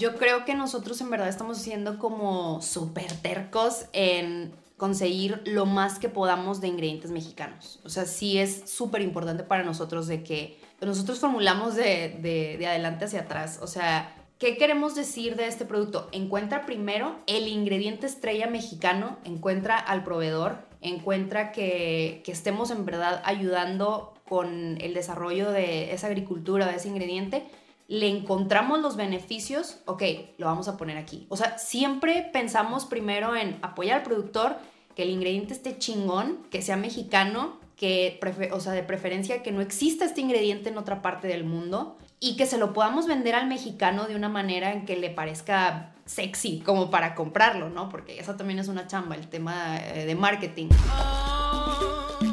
Yo creo que nosotros en verdad estamos siendo como súper tercos en conseguir lo más que podamos de ingredientes mexicanos. O sea, sí es súper importante para nosotros de que nosotros formulamos de, de, de, adelante hacia atrás. O sea, ¿qué queremos decir de este producto? Encuentra primero el ingrediente estrella mexicano, encuentra al proveedor, encuentra que, que estemos en verdad ayudando con el desarrollo de esa agricultura, de ese ingrediente le encontramos los beneficios, ok, lo vamos a poner aquí. O sea, siempre pensamos primero en apoyar al productor, que el ingrediente esté chingón, que sea mexicano, que, o sea, de preferencia que no exista este ingrediente en otra parte del mundo y que se lo podamos vender al mexicano de una manera en que le parezca sexy como para comprarlo, ¿no? Porque eso también es una chamba, el tema eh, de marketing.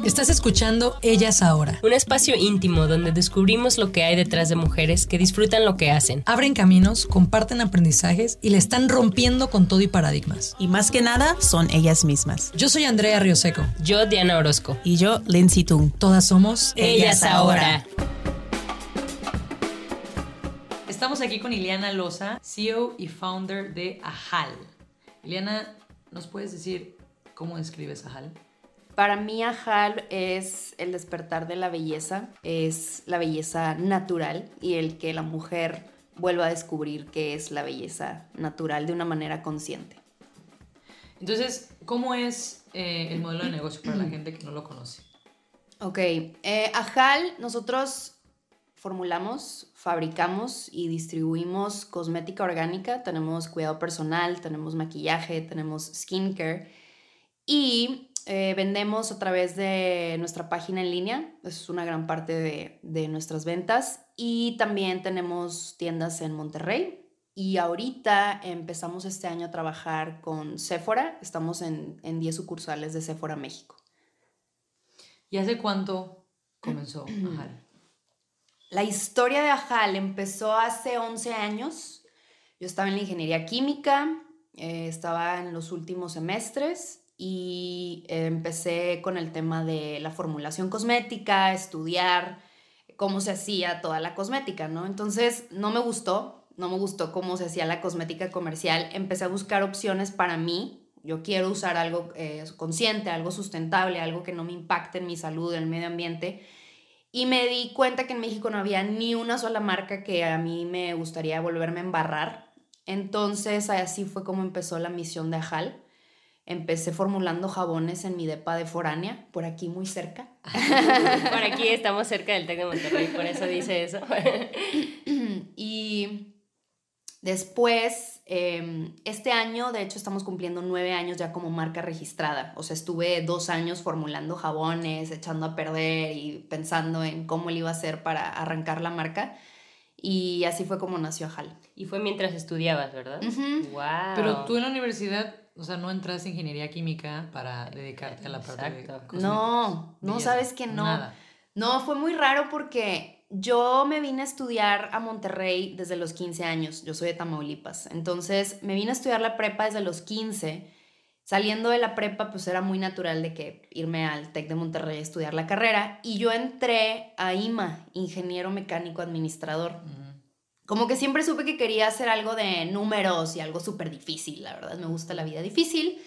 Estás escuchando Ellas Ahora. Un espacio íntimo donde descubrimos lo que hay detrás de mujeres que disfrutan lo que hacen. Abren caminos, comparten aprendizajes y le están rompiendo con todo y paradigmas. Y más que nada, son ellas mismas. Yo soy Andrea Rioseco. Yo, Diana Orozco. Y yo, Lindsay Tung. Todas somos Ellas, ahora. Estamos aquí con Ileana Loza, CEO y founder de Ajal. Ileana, ¿nos puedes decir cómo describes Ajal? Para mí, Ajal es el despertar de la belleza, es la belleza natural y el que la mujer vuelva a descubrir qué es la belleza natural de una manera consciente. Entonces, ¿cómo es eh, el modelo de negocio para la gente que no lo conoce? Ok, eh, Ajal, nosotros formulamos, fabricamos y distribuimos cosmética orgánica, tenemos cuidado personal, tenemos maquillaje, tenemos skincare y eh, vendemos a través de nuestra página en línea, es una gran parte de, de, nuestras ventas. Y también tenemos tiendas en Monterrey. Y ahorita empezamos este año a trabajar con Sephora. Estamos en, en 10 sucursales de Sephora México. ¿Y hace cuánto comenzó Ajal? La historia de Ajal empezó hace 11 años. Yo estaba en la ingeniería química, eh, estaba en los últimos semestres y empecé con el tema de la formulación cosmética, estudiar cómo se hacía toda la cosmética, ¿no? Entonces no me gustó, no me gustó cómo se hacía la cosmética comercial, empecé a buscar opciones para mí, yo quiero usar algo eh, consciente, algo sustentable, algo que no me impacte en mi salud, en el medio ambiente. Y me di cuenta que en México no había ni una sola marca que a mí me gustaría volverme a embarrar. Entonces así fue como empezó la misión de Ajal empecé formulando jabones en mi depa de foránea, por aquí muy cerca. por aquí estamos cerca del TEC de Monterrey, por eso dice eso. y después, em, este año, de hecho, estamos cumpliendo nueve años ya como marca registrada. O sea, estuve dos años formulando jabones, echando a perder y pensando en cómo le iba a hacer para arrancar la marca. Y así fue como nació Ajal. Y fue mientras estudiabas, ¿verdad? wow. Pero tú en la universidad o sea, no entraste en ingeniería química para dedicarte a la parte de No, no sabes que no. Nada. No, fue muy raro porque yo me vine a estudiar a Monterrey desde los 15 años. Yo soy de Tamaulipas. Entonces, me vine a estudiar la prepa desde los 15. Saliendo de la prepa, pues era muy natural de que irme al TEC de Monterrey a estudiar la carrera. Y yo entré a IMA, ingeniero mecánico administrador como que siempre supe que quería hacer algo de números y algo súper difícil, la verdad, me gusta la vida difícil.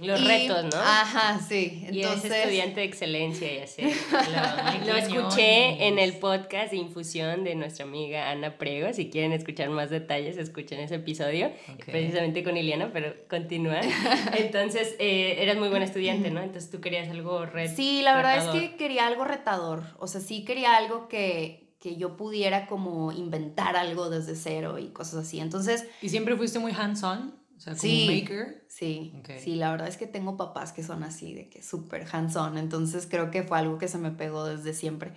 Los retos, ¿no? Ajá, sí. Entonces... Y es estudiante de excelencia y así. Lo, lo escuché en el podcast de Infusión de nuestra amiga Ana Prego, si quieren escuchar más detalles, escuchen ese episodio, precisamente con Iliana, pero continúa. Entonces, eh, eras muy buen estudiante, ¿no? Entonces tú querías algo retador. Sí, la verdad es que quería algo retador, o sea, sí quería algo que que yo pudiera como inventar algo desde cero y cosas así. Entonces... ¿Y siempre fuiste muy hands-on? O sea, como sí, maker. Sí, sí, la verdad es que tengo papás que son así, de que súper hands-on, entonces creo que fue algo que se me pegó desde siempre.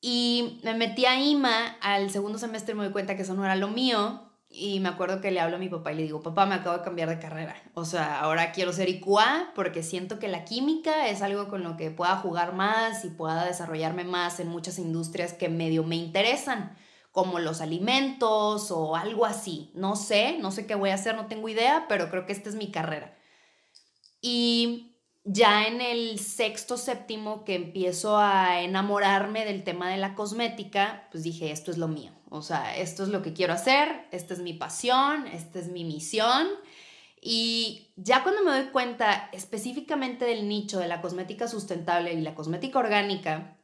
Y me metí a IMA al segundo semestre me di cuenta que eso no era lo mío. Y me acuerdo que le hablo a mi papá y le digo, papá, me acabo de cambiar de carrera. O sea, ahora quiero ser IQA porque siento que la química es algo con lo que pueda jugar más y pueda desarrollarme más en muchas industrias que medio me interesan, como los alimentos o algo así. No sé, no sé qué voy a hacer, no tengo idea, pero creo que esta es mi carrera. Y ya en el sexto, séptimo, que empiezo a enamorarme del tema de la cosmética, pues dije, esto es lo mío. O sea, esto es lo que quiero hacer, esta es mi pasión, esta es mi misión. Y ya cuando me doy cuenta específicamente del nicho de la cosmética sustentable y la cosmética orgánica,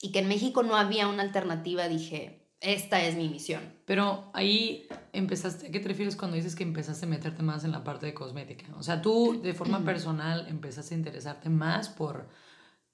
y que en México no había una alternativa, dije, esta es mi misión. Pero ahí empezaste, ¿a qué te refieres cuando dices que empezaste a meterte más en la parte de cosmética? O sea, tú de forma personal empezaste a interesarte más por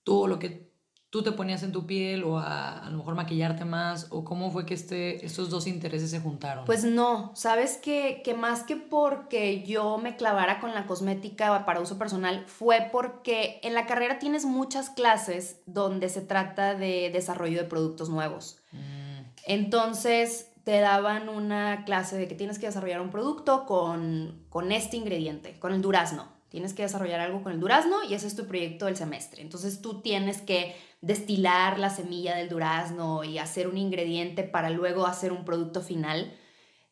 todo lo que tú te ponías en tu piel o a, a lo mejor maquillarte más o cómo fue que este, estos dos intereses se juntaron? Pues no, sabes que, que más que porque yo me clavara con la cosmética para uso personal, fue porque en la carrera tienes muchas clases donde se trata de desarrollo de productos nuevos. Mm. Entonces te daban una clase de que tienes que desarrollar un producto con, con este ingrediente, con el durazno. Tienes que desarrollar algo con el durazno y ese es tu proyecto del semestre. Entonces tú tienes que destilar la semilla del durazno y hacer un ingrediente para luego hacer un producto final.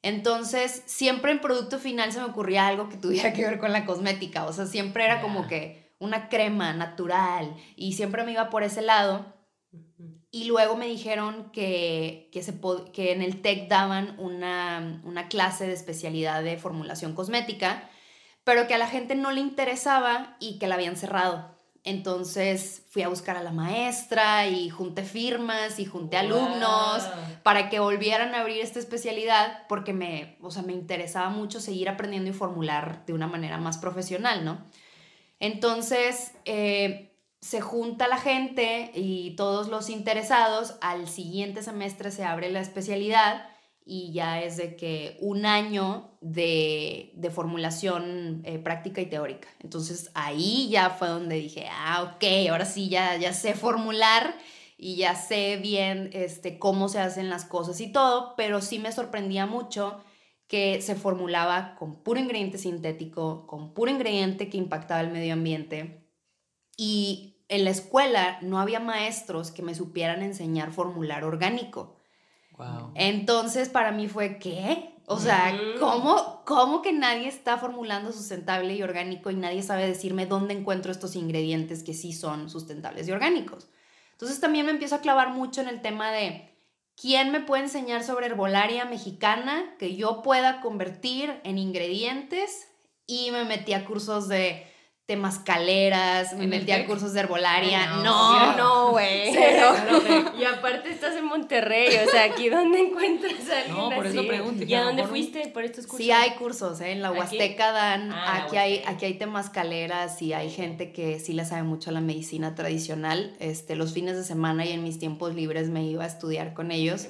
Entonces, siempre en producto final se me ocurría algo que tuviera que ver con la cosmética. O sea, siempre era como que una crema natural y siempre me iba por ese lado. Y luego me dijeron que, que, se que en el TEC daban una, una clase de especialidad de formulación cosmética, pero que a la gente no le interesaba y que la habían cerrado. Entonces fui a buscar a la maestra y junté firmas y junté alumnos para que volvieran a abrir esta especialidad porque me, o sea, me interesaba mucho seguir aprendiendo y formular de una manera más profesional, ¿no? Entonces, eh, se junta la gente y todos los interesados, al siguiente semestre se abre la especialidad y ya es de que un año de, formulación eh, práctica y teórica. Entonces ahí ya fue donde dije, ah, ok, ahora sí ya, ya sé formular y ya sé bien este, cómo se hacen las cosas y todo, pero sí me sorprendía mucho que se formulaba con puro ingrediente sintético, con puro ingrediente que impactaba el medio ambiente. Y en la escuela no había maestros que me supieran enseñar formular orgánico. Entonces para mí fue, ¿qué? O sea, ¿cómo, ¿cómo que nadie está formulando sustentable y orgánico y nadie sabe decirme dónde encuentro estos ingredientes que sí son sustentables y orgánicos? Entonces también me empiezo a clavar mucho en el tema de quién me puede enseñar sobre herbolaria mexicana que yo pueda convertir en ingredientes y me metí a cursos de temascaleras, me metí a cursos de herbolaria. no, no, güey. y aparte estás en Monterrey, o sea, aquí dónde encuentras a alguien No, por eso pregunto. ¿Y a dónde fuiste por estos cursos? Sí hay cursos, ¿eh? En la Huasteca dan, ah, aquí, hay, aquí hay temascaleras y hay gente que sí le sabe mucho a la medicina tradicional. Este, los fines de semana y en mis tiempos libres me iba a estudiar con ellos.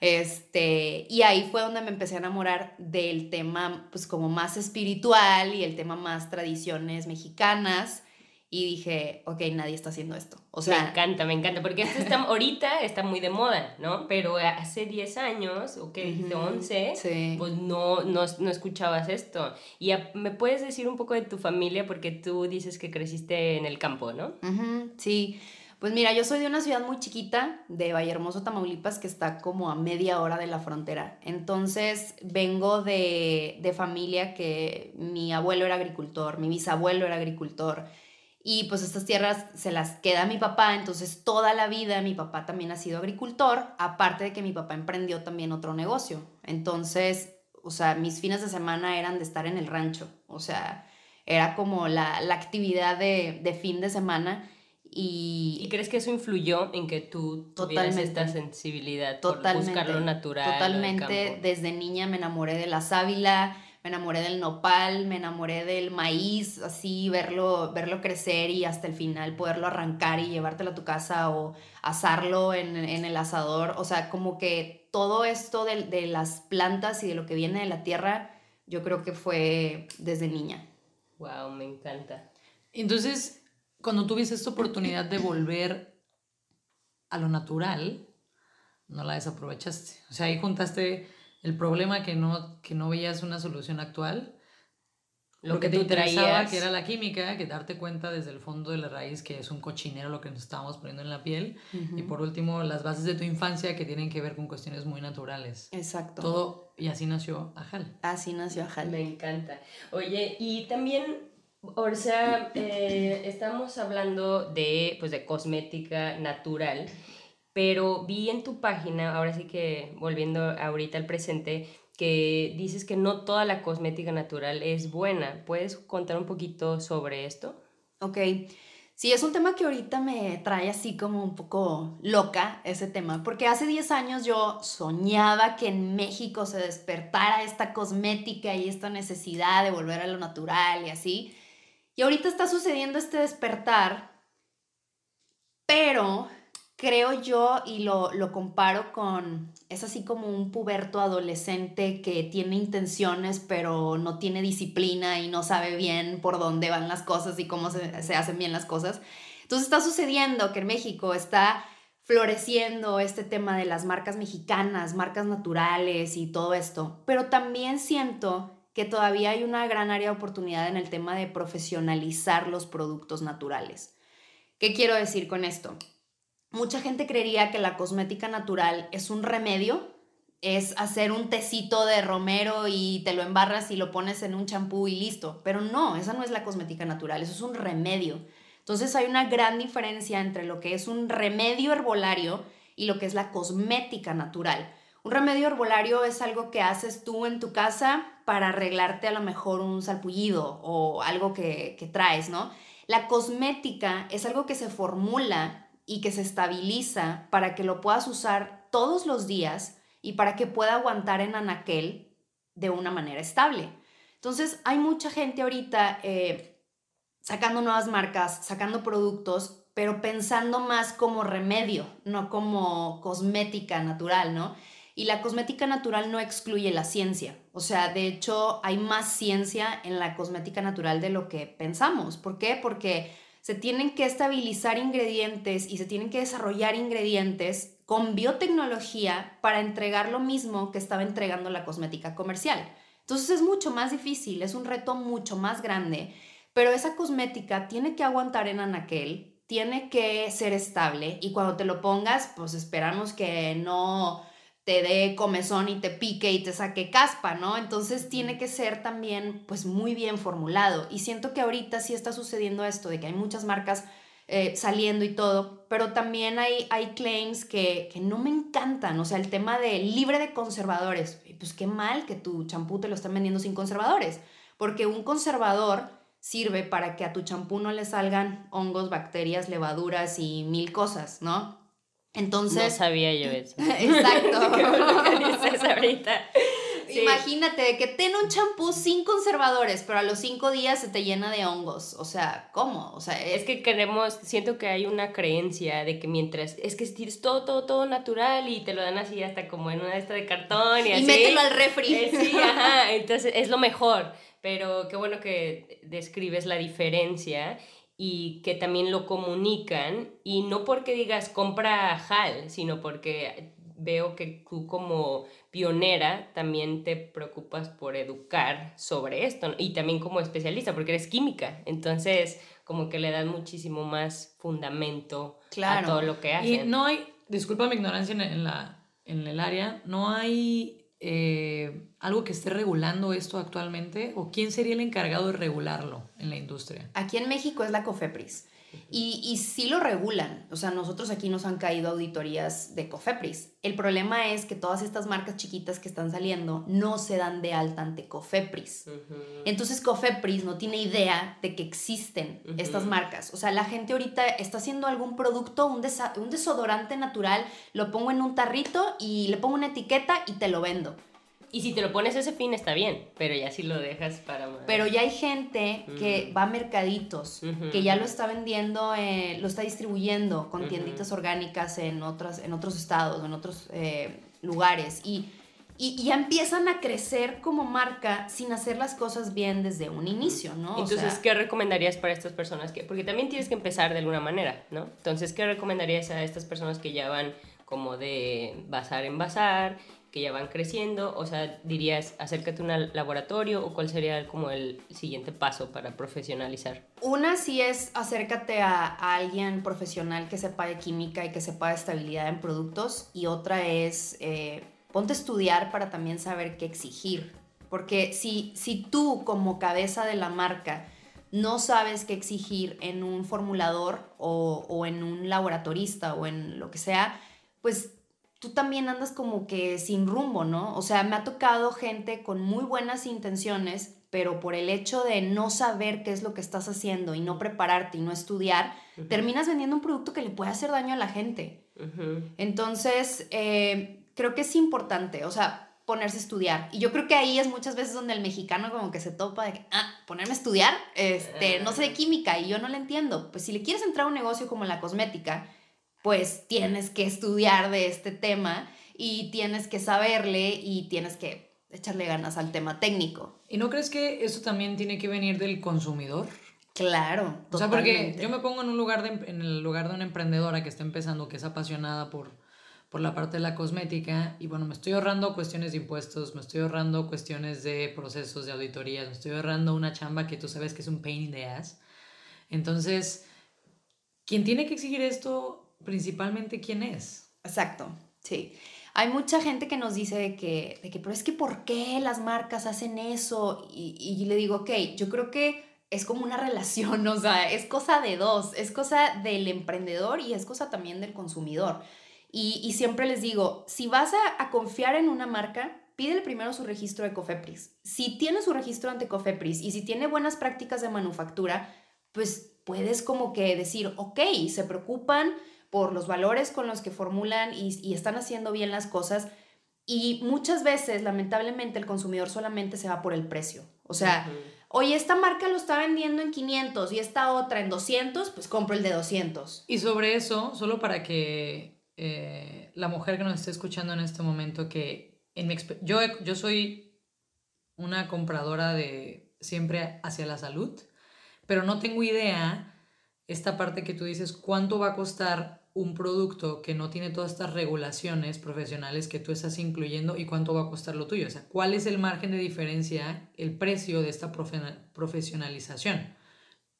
Este, y ahí fue donde me empecé a enamorar del tema, pues como más espiritual y el tema más tradiciones mexicanas. Y dije, ok, nadie está haciendo esto. O sea, me encanta, me encanta, porque esto está, ahorita está muy de moda, ¿no? Pero hace 10 años, o que dijiste 11, pues no, no, no, escuchabas esto. Y me puedes decir un poco de tu familia, porque tú dices que creciste en el campo, ¿no? sí. Pues mira, yo soy de una ciudad muy chiquita, de Vallehermoso, Tamaulipas, que está como a media hora de la frontera. Entonces vengo de, de familia que mi abuelo era agricultor, mi bisabuelo era agricultor. Y pues estas tierras se las queda mi papá, entonces toda la vida mi papá también ha sido agricultor, aparte de que mi papá emprendió también otro negocio. Entonces, o sea, mis fines de semana eran de estar en el rancho, o sea, era como la, la actividad de, de fin de semana. Y, crees que eso influyó en que tú tuvieras esta sensibilidad totalmente, por buscar lo natural? Totalmente. Desde niña me enamoré de la sábila, me enamoré del nopal, me enamoré del maíz, así verlo, verlo crecer y hasta el final poderlo arrancar y llevártelo a tu casa o asarlo en, en el asador. O sea, como que todo esto de, de las plantas y de lo que viene de la tierra, yo creo que fue desde niña. Wow, me encanta. Entonces, cuando tuviste esta oportunidad de volver a lo natural, no la desaprovechaste. O sea, ahí juntaste el problema que no, que no veías una solución actual lo que te interesaba, que era la química, que darte cuenta desde el fondo de la raíz que es un cochinero lo que nos estábamos poniendo en la piel. Y por último, las bases de tu infancia que tienen que ver con cuestiones muy naturales. Exacto. Todo, y así nació Ajal. Así nació Ajal. Me encanta. Oye, y también, o sea, eh, estamos hablando de, pues, de cosmética natural, pero vi en tu página, ahora sí que volviendo ahorita al presente, que dices que no toda la cosmética natural es buena. ¿Puedes contar un poquito sobre esto? Ok. Sí, es un tema que ahorita me trae así como un poco loca ese tema, porque hace 10 años yo soñaba que en México se despertara esta cosmética y esta necesidad de volver a lo natural y así. Y ahorita está sucediendo este despertar, pero creo yo y lo, lo comparo con, es así como un puberto adolescente que tiene intenciones pero no tiene disciplina y no sabe bien por dónde van las cosas y cómo se, se hacen bien las cosas. Entonces está sucediendo que en México está floreciendo este tema de las marcas mexicanas, marcas naturales y todo esto, pero también siento que todavía hay una gran área de oportunidad en el tema de profesionalizar los productos naturales. ¿Qué quiero decir con esto? mucha gente creería que la cosmética natural es un remedio, es hacer un tecito de romero y te lo embarras y lo pones en un champú y listo. Pero no, esa no es la cosmética natural, eso es un remedio. Entonces hay una gran diferencia entre lo que es un remedio herbolario y lo que es la cosmética natural. Un remedio herbolario es algo que haces tú en tu casa para arreglarte a lo mejor un salpullido o algo que, traes, ¿no? La cosmética es algo que se formula y que se estabiliza para que lo puedas usar todos los días y para que pueda aguantar en anaquel de una manera estable. Entonces, hay mucha gente ahorita eh, sacando nuevas marcas, sacando productos, pero pensando más como remedio, no como cosmética natural, ¿no? Y la cosmética natural no excluye la ciencia. O sea, de hecho, hay más ciencia en la cosmética natural de lo que pensamos. ¿Por qué? Porque se tienen que estabilizar ingredientes y se tienen que desarrollar ingredientes con biotecnología para entregar lo mismo que estaba entregando la cosmética comercial. Entonces es mucho más difícil, es un reto mucho más grande, pero esa cosmética tiene que aguantar en anaquel, tiene que ser estable y cuando te lo pongas, pues esperamos que no te dé comezón y te pique y te saque caspa, ¿no? Entonces tiene que ser también pues muy bien formulado. Y siento que ahorita sí está sucediendo esto, de que hay muchas marcas eh, saliendo y todo, pero también hay, hay claims que, que, no me encantan, o sea, el tema de libre de conservadores, pues qué mal que tu champú te lo están vendiendo sin conservadores, porque un conservador sirve para que a tu champú no le salgan hongos, bacterias, levaduras y mil cosas, ¿no? Entonces. No sabía yo eso. Exacto. ¿Qué dices ahorita? Imagínate que ten un champú sin conservadores, pero a los cinco días se te llena de hongos. O sea, ¿cómo? O sea, es, que queremos, siento que hay una creencia de que mientras, es que tienes todo, todo, todo natural y te lo dan así hasta como en una de esta de cartón y, así. Y mételo al refri. Eh, sí, ajá, entonces es lo mejor. Pero qué bueno que describes la diferencia y que también lo comunican y no porque digas compra HAL, sino porque veo que tú como pionera también te preocupas por educar sobre esto y también como especialista porque eres química, entonces como que le das muchísimo más fundamento a todo lo que hacen. Y no hay, disculpa mi ignorancia en, la, en el área, no hay eh, algo que esté regulando esto actualmente o quién sería el encargado de regularlo en la industria? Aquí en México es la COFEPRIS. Y, y sí lo regulan. O sea, nosotros aquí nos han caído auditorías de COFEPRIS. El problema es que todas estas marcas chiquitas que están saliendo no se dan de alta ante COFEPRIS. Entonces COFEPRIS no tiene idea de que existen estas marcas. O sea, la gente ahorita está haciendo algún producto, un, un desodorante natural, lo pongo en un tarrito y le pongo una etiqueta y te lo vendo. Y si te lo pones ese fin está bien, pero ya si lo dejas para más. Pero ya hay gente que va a mercaditos, que ya lo está vendiendo, eh, lo está distribuyendo con tienditas orgánicas en, otras, en otros estados, en otros eh, lugares. Y y, ya empiezan a crecer como marca sin hacer las cosas bien desde un inicio, ¿no? Entonces, ¿qué recomendarías para estas personas? que Porque también tienes que empezar de alguna manera, ¿no? Entonces, ¿qué recomendarías a estas personas que ya van como de bazar en bazar, que ya van creciendo? O sea, dirías, acércate a un laboratorio o cuál sería como el siguiente paso para profesionalizar? Una sí es acércate a, alguien profesional que sepa de química y que sepa de estabilidad en productos y otra es... Eh, ponte a estudiar para también saber qué exigir. Porque si, si tú como cabeza de la marca no sabes qué exigir en un formulador o, o en un laboratorista o en lo que sea, pues tú también andas como que sin rumbo, ¿no? O sea, me ha tocado gente con muy buenas intenciones, pero por el hecho de no saber qué es lo que estás haciendo y no prepararte y no estudiar, terminas vendiendo un producto que le puede hacer daño a la gente. Entonces, eh, creo que es importante, o sea, ponerse a estudiar. Y yo creo que ahí es muchas veces donde el mexicano como que se topa de que, ah, ponerme a estudiar, este, no sé de química y yo no le entiendo. Pues si le quieres entrar a un negocio como la cosmética, pues tienes que estudiar de este tema y tienes que saberle y tienes que echarle ganas al tema técnico. ¿Y no crees que eso también tiene que venir del consumidor? Claro. O sea, porque yo me pongo en un lugar de, en el lugar de una emprendedora que está empezando, que es apasionada por por la parte de la cosmética y bueno, me estoy ahorrando cuestiones de impuestos, me estoy ahorrando cuestiones de procesos de auditorías, me estoy ahorrando una chamba que tú sabes que es un pain in the ass. Entonces, ¿quién tiene que exigir esto principalmente quién es? Exacto, sí. Hay mucha gente que nos dice de que, de que pero es que ¿por qué las marcas hacen eso? Y, y le digo, ok, yo creo que es como una relación, o sea, es cosa de dos, es cosa del emprendedor y es cosa también del consumidor. Y, siempre les digo, si vas a, confiar en una marca, pídele primero su registro de Cofepris. Si tiene su registro ante Cofepris y si tiene buenas prácticas de manufactura, pues puedes como que decir, ok, se preocupan por los valores con los que formulan y, están haciendo bien las cosas. Y muchas veces, lamentablemente, el consumidor solamente se va por el precio. O sea, oye, esta marca lo está vendiendo en 500 y esta otra en 200, pues compro el de 200. Y sobre eso, solo para que eh, la mujer que nos esté escuchando en este momento que en yo, yo soy una compradora de siempre hacia la salud, pero no tengo idea esta parte que tú dices, cuánto va a costar un producto que no tiene todas estas regulaciones profesionales que tú estás incluyendo y cuánto va a costar lo tuyo. O sea, ¿cuál es el margen de diferencia, el precio de esta profesionalización?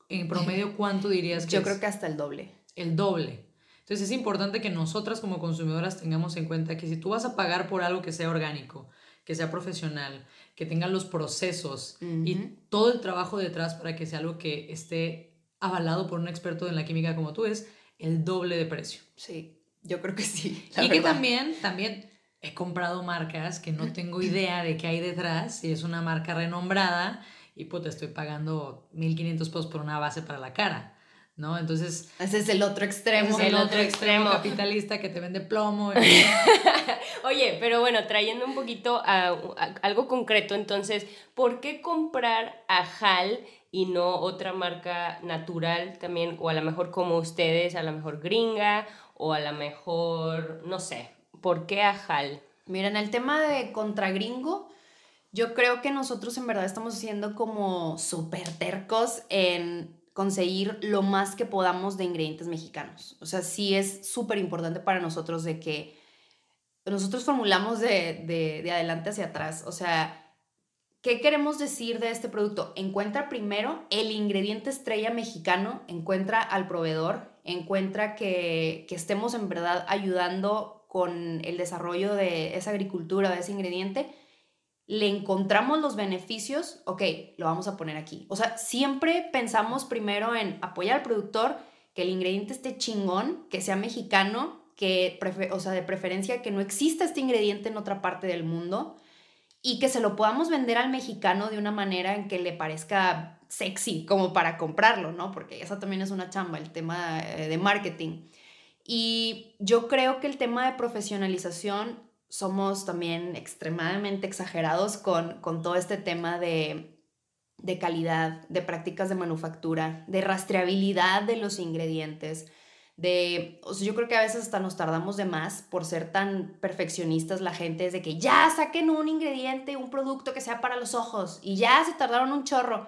En promedio, ¿cuánto dirías que Yo creo que hasta el doble. El doble. Entonces es importante que nosotras como consumidoras tengamos en cuenta que si tú vas a pagar por algo que sea orgánico, que sea profesional, que tenga los procesos y todo el trabajo detrás para que sea algo que esté avalado por un experto en la química como tú, es el doble de precio. Sí, yo creo que sí. Y que también, también he comprado marcas que no tengo idea de qué hay detrás, si es una marca renombrada y pues te estoy pagando 1500 pesos por una base para la cara. ¿no? Entonces... Ese es el otro extremo. el, otro, extremo. capitalista que te vende plomo. Oye, pero bueno, trayendo un poquito a, algo concreto, entonces, ¿por qué comprar a HAL y no otra marca natural también, o a lo mejor como ustedes, a lo mejor gringa, o a lo mejor, no sé, ¿por qué a HAL? Mira, en el tema de contra gringo, yo creo que nosotros en verdad estamos siendo como súper tercos en conseguir lo más que podamos de ingredientes mexicanos. O sea, sí es súper importante para nosotros de que nosotros formulamos de, de, adelante hacia atrás. O sea, ¿qué queremos decir de este producto? Encuentra primero el ingrediente estrella mexicano, encuentra al proveedor, encuentra que, que estemos en verdad ayudando con el desarrollo de esa agricultura, de ese ingrediente le encontramos los beneficios, ok, lo vamos a poner aquí. O sea, siempre pensamos primero en apoyar al productor, que el ingrediente esté chingón, que sea mexicano, que, o sea, de preferencia que no exista este ingrediente en otra parte del mundo y que se lo podamos vender al mexicano de una manera en que le parezca sexy como para comprarlo, ¿no? Porque esa también es una chamba, el tema eh, de marketing. Y yo creo que el tema de profesionalización somos también extremadamente exagerados con, todo este tema de, calidad, de prácticas de manufactura, de rastreabilidad de los ingredientes, de, o sea, yo creo que a veces hasta nos tardamos de más por ser tan perfeccionistas la gente, es de que ya saquen un ingrediente, un producto que sea para los ojos y ya se tardaron un chorro.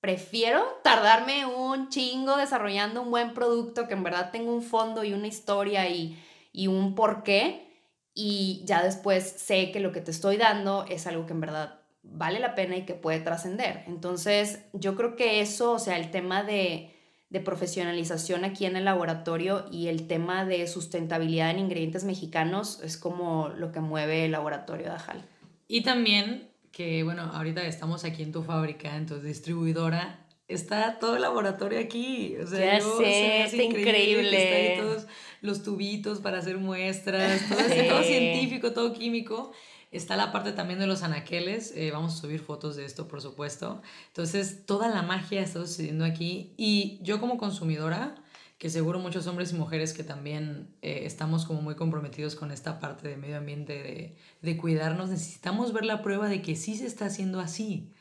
Prefiero tardarme un chingo desarrollando un buen producto que en verdad tenga un fondo y una historia y, y un porqué y ya después sé que lo que te estoy dando es algo que en verdad vale la pena y que puede trascender. Entonces, yo creo que eso, o sea, el tema de de profesionalización aquí en el laboratorio y el tema de sustentabilidad en ingredientes mexicanos es como lo que mueve el laboratorio de Ajal. Y también que, bueno, ahorita estamos aquí en tu fábrica, en tu distribuidora, está todo el laboratorio aquí. O sea, ya sé, está increíble. Está todos los tubitos para hacer muestras, todo, todo científico, todo químico. Está la parte también de los anaqueles, eh, vamos a subir fotos de esto, por supuesto. Entonces, toda la magia está sucediendo aquí y yo como consumidora, que seguro muchos hombres y mujeres que también eh, estamos como muy comprometidos con esta parte de medio ambiente, de, de, cuidarnos, necesitamos ver la prueba de que sí se está haciendo así,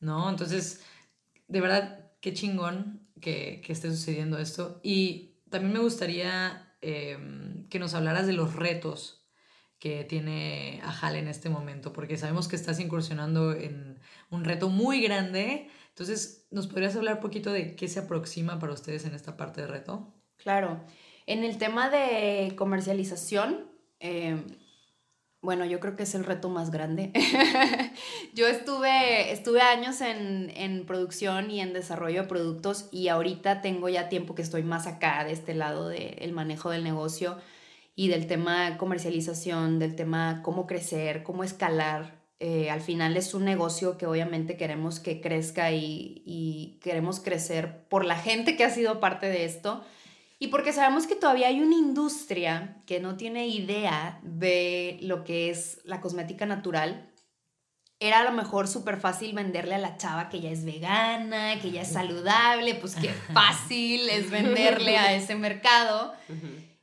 ¿no? Entonces, de verdad, qué chingón que, que esté sucediendo esto. Y también me gustaría eh, que nos hablaras de los retos que tiene Ajal en este momento, porque sabemos que estás incursionando en un reto muy grande. Entonces, ¿nos podrías hablar un poquito de qué se aproxima para ustedes en esta parte de reto? Claro. En el tema de comercialización, em, bueno, yo creo que es el reto más grande. yo estuve, estuve años en, en, producción y en desarrollo de productos y ahorita tengo ya tiempo que estoy más acá de este lado del manejo del negocio y del tema comercialización, del tema cómo crecer, cómo escalar. Eh, al final es un negocio que obviamente queremos que crezca y, y queremos crecer por la gente que ha sido parte de esto y porque sabemos que todavía hay una industria que no tiene idea de lo que es la cosmética natural. Era a lo mejor súper fácil venderle a la chava que ya es vegana, que ya es saludable, pues qué fácil es venderle a ese mercado.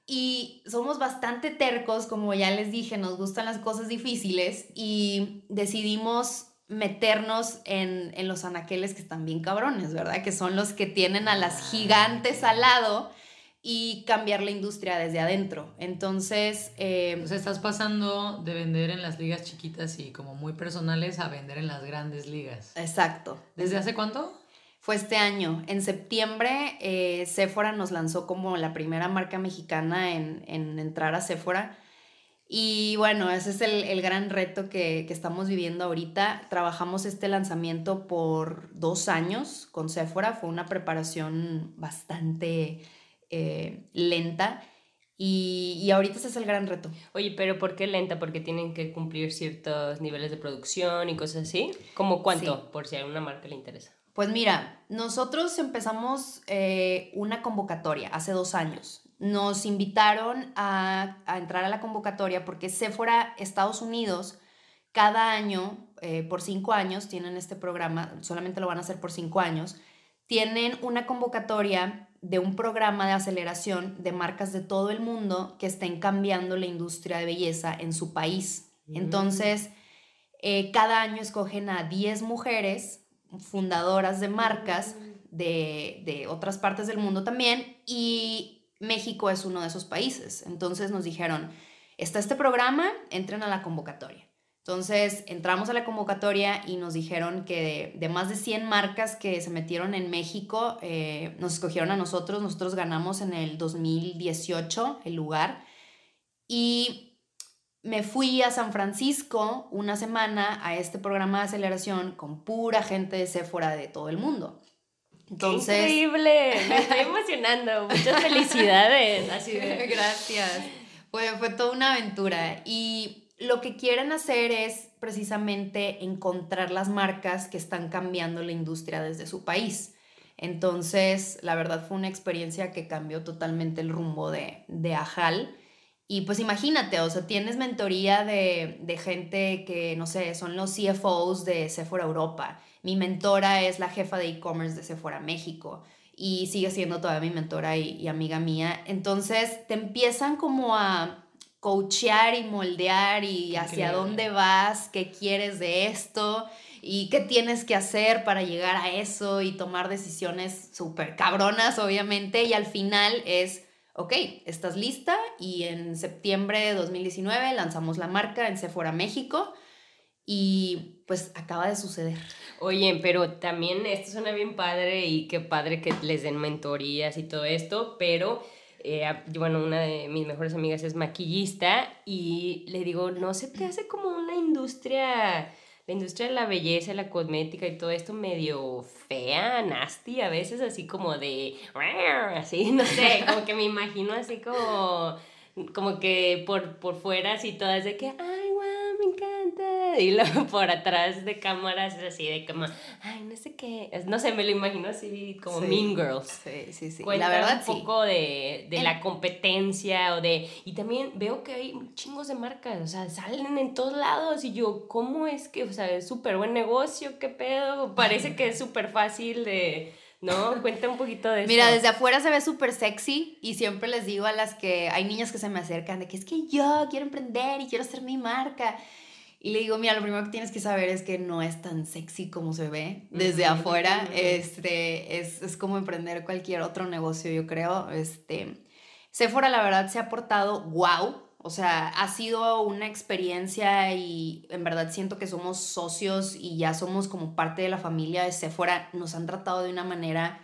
Y somos bastante tercos, como ya les dije, nos gustan las cosas difíciles y decidimos meternos en, en los anaqueles que están bien cabrones, ¿verdad? Que son los que tienen a las gigantes al lado y cambiar la industria desde adentro. Entonces... Eh, o estás pasando de vender en las ligas chiquitas y como muy personales a vender en las grandes ligas. Exacto. ¿Desde hace cuánto? Fue este año. En septiembre, eh, Sephora nos lanzó como la primera marca mexicana en, entrar a Sephora. Y bueno, ese es el, gran reto que, estamos viviendo ahorita. Trabajamos este lanzamiento por dos años con Sephora. Fue una preparación bastante eh, lenta. Y, y, ahorita ese es el gran reto. Oye, pero ¿por qué lenta? Porque tienen que cumplir ciertos niveles de producción y cosas así. ¿Cómo cuánto? Por si a una marca le interesa. Pues mira, nosotros empezamos eh, una convocatoria hace dos años. Nos invitaron a, entrar a la convocatoria porque Sephora Estados Unidos cada año, eh, por cinco años, tienen este programa, solamente lo van a hacer por cinco años, tienen una convocatoria de un programa de aceleración de marcas de todo el mundo que estén cambiando la industria de belleza en su país. Mm. Entonces, eh, cada año escogen a 10 mujeres fundadoras de marcas de, otras partes del mundo también y México es uno de esos países. Entonces nos dijeron, está este programa, entren a la convocatoria. Entonces entramos a la convocatoria y nos dijeron que de, más de 100 marcas que se metieron en México, eh, nos escogieron a nosotros, nosotros ganamos en el 2018 el lugar y me fui a San Francisco una semana a este programa de aceleración con pura gente de Sephora de todo el mundo. Entonces, increíble! Me estoy emocionando. Muchas felicidades. Así de... Gracias. Fue, fue toda una aventura. Y lo que quieren hacer es precisamente encontrar las marcas que están cambiando la industria desde su país. Entonces, la verdad fue una experiencia que cambió totalmente el rumbo de, de Ajal y pues imagínate, o sea, tienes mentoría de, gente que, no sé, son los CFOs de Sephora Europa. Mi mentora es la jefa de e-commerce de Sephora México y sigue siendo todavía mi mentora y, amiga mía. Entonces te empiezan como a coachear y moldear y hacia dónde vas, qué quieres de esto y qué tienes que hacer para llegar a eso y tomar decisiones súper cabronas, obviamente. Y al final es ok, estás lista y en septiembre de 2019 lanzamos la marca en Sephora México y pues acaba de suceder. Oye, pero también esto suena bien padre y qué padre que les den mentorías y todo esto, pero eh, bueno, una de mis mejores amigas es maquillista y le digo, ¿no se te hace como una industria, la industria de la belleza, la cosmética y todo esto medio fea, nasty, a veces así como de, así, no sé, como que me imagino así como, como que por, por fuera así todas de que, ay, encanta. Y luego por atrás de cámaras así de como, ay, no sé qué. No sé, me lo imagino así como Mean Girls. Sí, sí, sí. la verdad, un poco de, de la competencia o de. Y también veo que hay chingos de marcas, o sea, salen en todos lados. Y yo, ¿cómo es que, o sea, es súper buen negocio? ¿Qué pedo? Parece que es súper fácil de ¿no? Cuenta un poquito de eso. Mira, desde afuera se ve súper sexy y siempre les digo a las que hay niñas que se me acercan de que es que yo quiero emprender y quiero hacer mi marca. Y le digo, mira, lo primero que tienes que saber es que no es tan sexy como se ve desde afuera. Este, es, es, como emprender cualquier otro negocio, yo creo. Este, Sephora, la verdad, se ha portado wow o sea, ha sido una experiencia y en verdad siento que somos socios y ya somos como parte de la familia de Sephora. Nos han tratado de una manera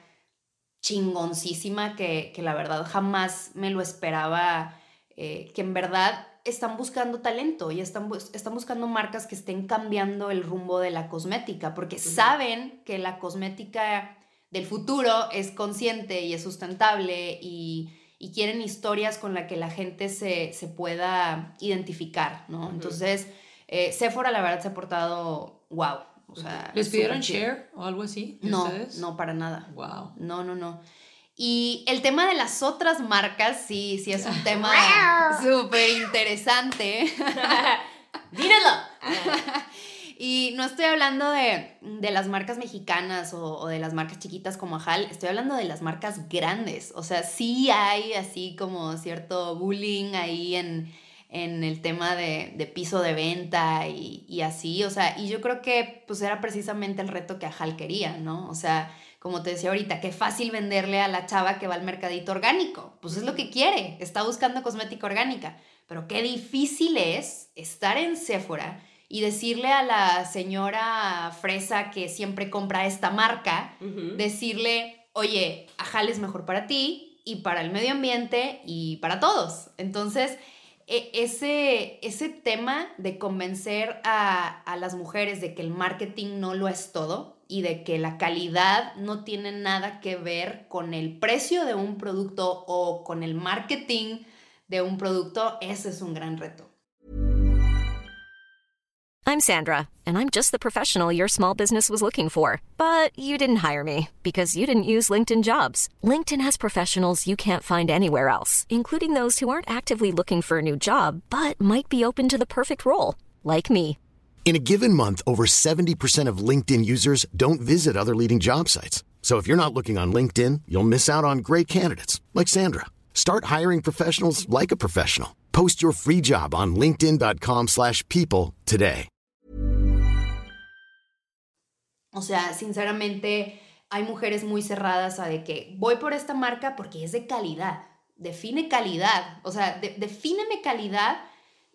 chingoncísima que, que la verdad jamás me lo esperaba. Eh, que en verdad están buscando talento y están, están buscando marcas que estén cambiando el rumbo de la cosmética porque saben que la cosmética del futuro es consciente y es sustentable y y quieren historias con las que la gente se, pueda identificar, ¿no? Entonces, eh, Sephora la verdad se ha portado wow. O sea, ¿Les pidieron share o algo así? No, no, para nada. Wow. No, no, no. Y el tema de las otras marcas, sí, sí es un tema súper interesante. ¡Dímelo! Y no estoy hablando de, las marcas mexicanas o, de las marcas chiquitas como Ajal, estoy hablando de las marcas grandes. O sea, sí hay así como cierto bullying ahí en, el tema de, piso de venta y, así. O sea, y yo creo que pues era precisamente el reto que Ajal quería, ¿no? O sea, como te decía ahorita, qué fácil venderle a la chava que va al mercadito orgánico. Pues es lo que quiere, está buscando cosmética orgánica. Pero qué difícil es estar en Sephora y decirle a la señora fresa que siempre compra esta marca, decirle, oye, Ajal es mejor para ti y para el medio ambiente y para todos. Entonces, e, ese, ese tema de convencer a, a las mujeres de que el marketing no lo es todo y de que la calidad no tiene nada que ver con el precio de un producto o con el marketing de un producto, ese es un gran reto. I'm Sandra, and I'm just the professional your small business was looking for. But you didn't hire me because you didn't use LinkedIn jobs. LinkedIn has professionals you can't find anywhere else, including those who aren't actively looking for a new job but might be open to the perfect role, like me. In a given month, over 70% of LinkedIn users don't visit other leading job sites. So if you're not looking on LinkedIn, you'll miss out on great candidates like Sandra. Start hiring professionals like a professional. Post your free job on linkedin.com/people today. O sea, sinceramente, hay mujeres muy cerradas a de que voy por esta marca porque es de calidad. Define calidad. O sea, defíneme calidad.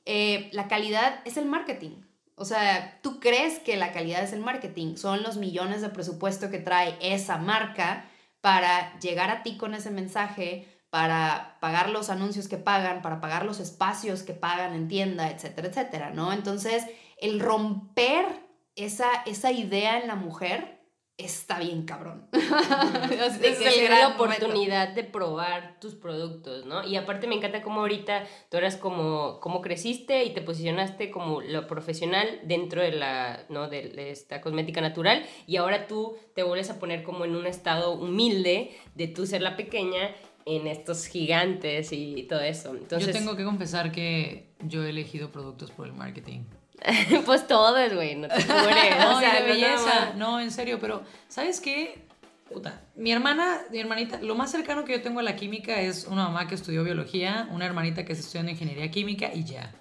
Eh, la calidad es el marketing. O sea, tú crees que la calidad es el marketing. Son los millones de presupuesto que trae esa marca para llegar a ti con ese mensaje, para pagar los anuncios que pagan, para pagar los espacios que pagan en tienda, etcétera, etcétera, ¿no? Entonces, el romper esa, esa idea en la mujer está bien cabrón. es, es la oportunidad de probar tus productos, ¿no? Y aparte me encanta cómo ahorita tú eras como, como creciste y te posicionaste como lo profesional dentro de la, ¿no? De, esta cosmética natural y ahora tú te vuelves a poner como en un estado humilde de tú ser la pequeña en estos gigantes y todo eso. Entonces, yo tengo que confesar que yo he elegido productos por el marketing. pues todos, güey, no te no, o sea, de belleza. No, en serio, pero ¿sabes qué? Puta, mi hermana, mi hermanita, lo más cercano que yo tengo a la química es una mamá que estudió biología, una hermanita que está estudiando ingeniería química y ya.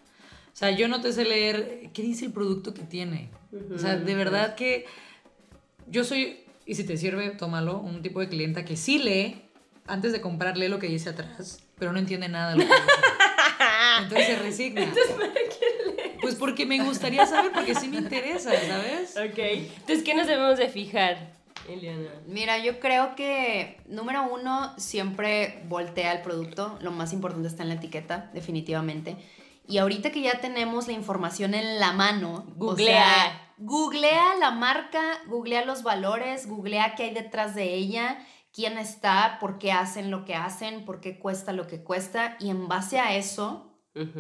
O sea, yo no te sé leer qué dice el producto que tiene. o sea, de verdad que yo soy, y si te sirve, tómalo, un tipo de clienta que sí lee, antes de comprarle lo que dice atrás pero no entiende nada de lo que dice. Entonces se resigna. Entonces, ¿para qué? Pues porque me gustaría saber, porque sí me interesa, ¿sabes? Ok. Entonces, ¿qué nos debemos de fijar, Eliana? Mira, yo creo que número uno, siempre voltea el producto. Lo más importante está en la etiqueta, definitivamente. Y ahorita que ya tenemos la información en la mano, Googlea. o sea, googlea la marca, googlea los valores, googlea qué hay detrás de ella, quién está, por qué hacen lo que hacen, por qué cuesta lo que cuesta. Y en base a eso,